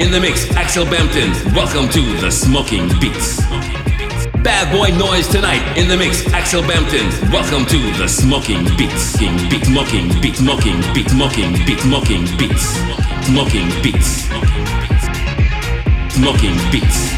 In the mix. Axel Bampton. Welcome to the Smoking Beats. Bad boy noise tonight in the mix. Axel Bampton. Welcome to the Smoking Beats. Beat mocking, beat mocking, beat mocking, beat mocking beats. Smoking beats. Smoking beats. the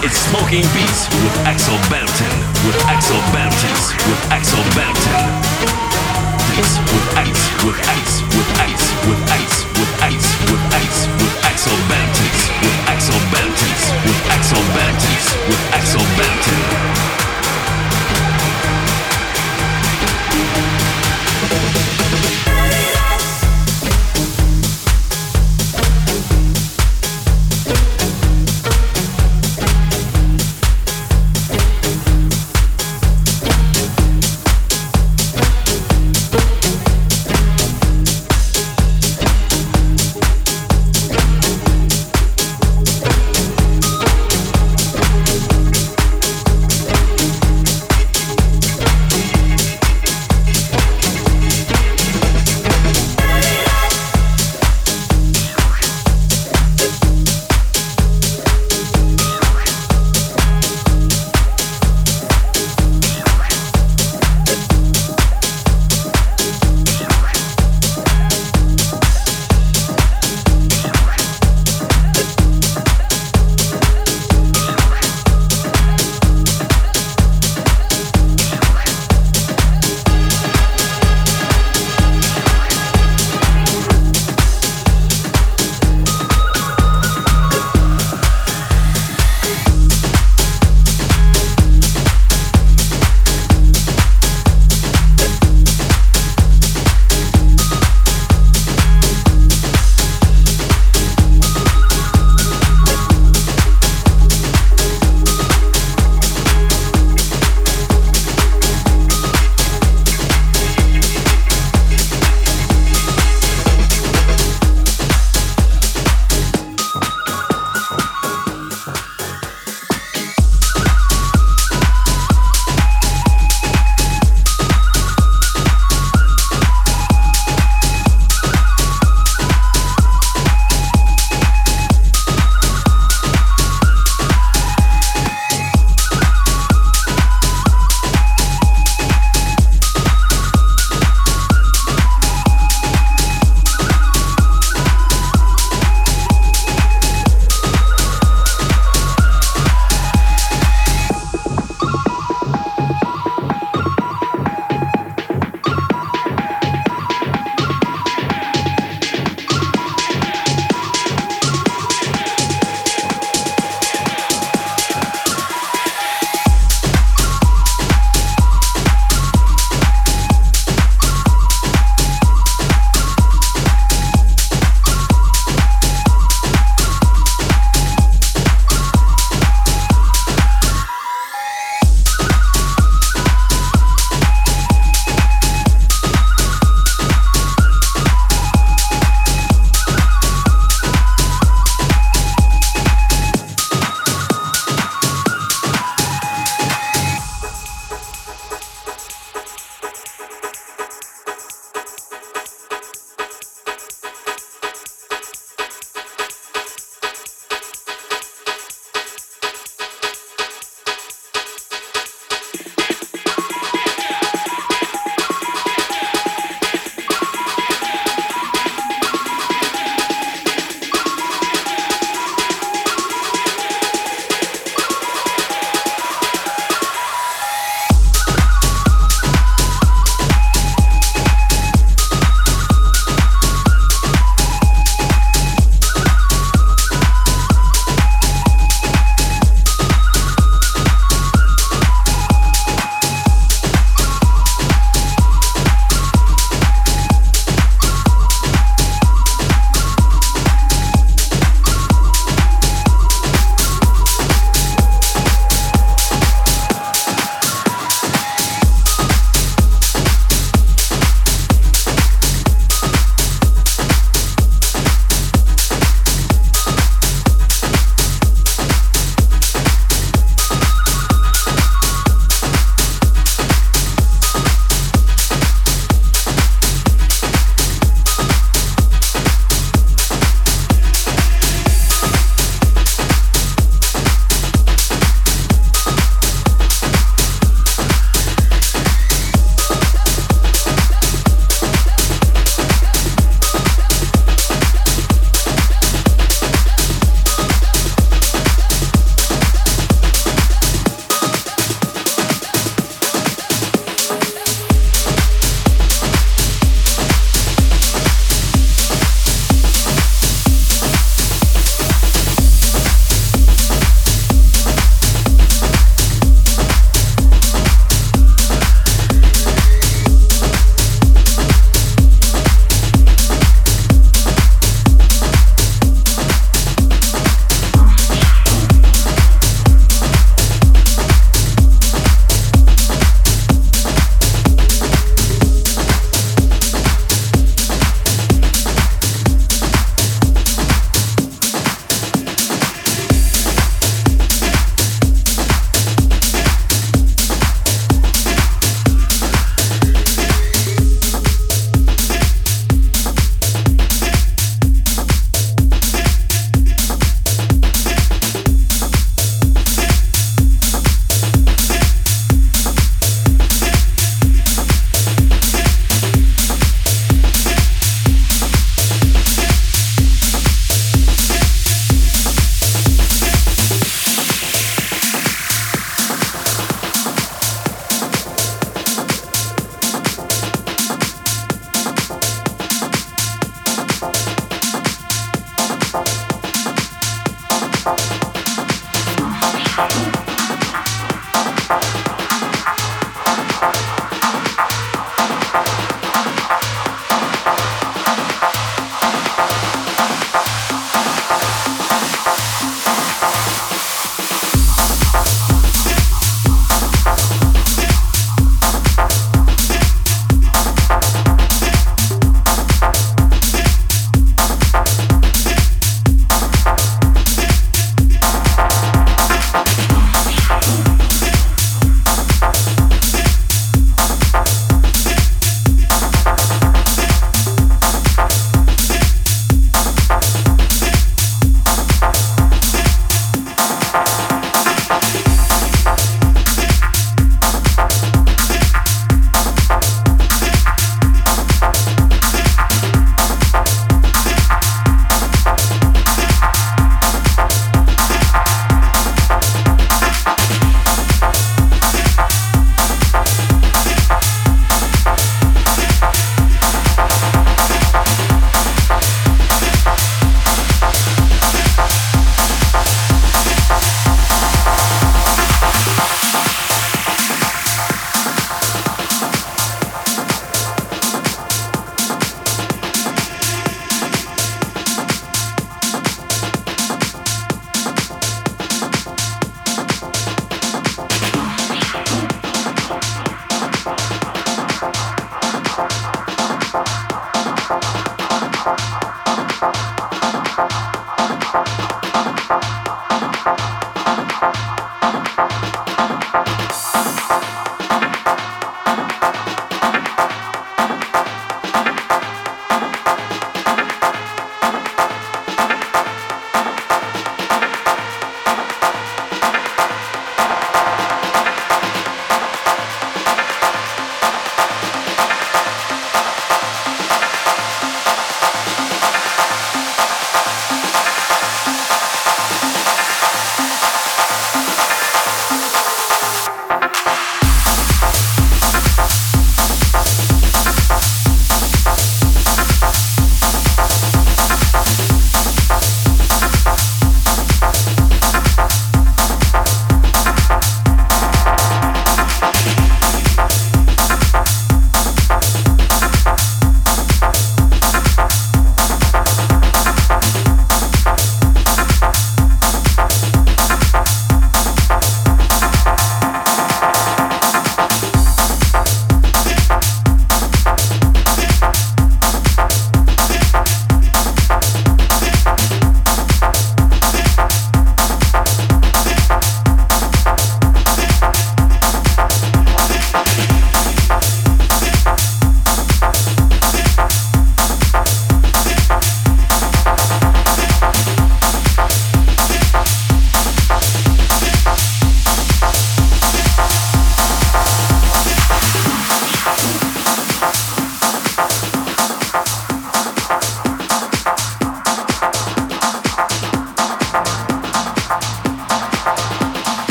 It's Smoking Beats with Axel Banton. with Axel Banton. with Axel Banton. Beats with ice, with ice, with ice, with ice, with ice, with ice, with Axel Banton. with Axel Banton. with Axel Banton. with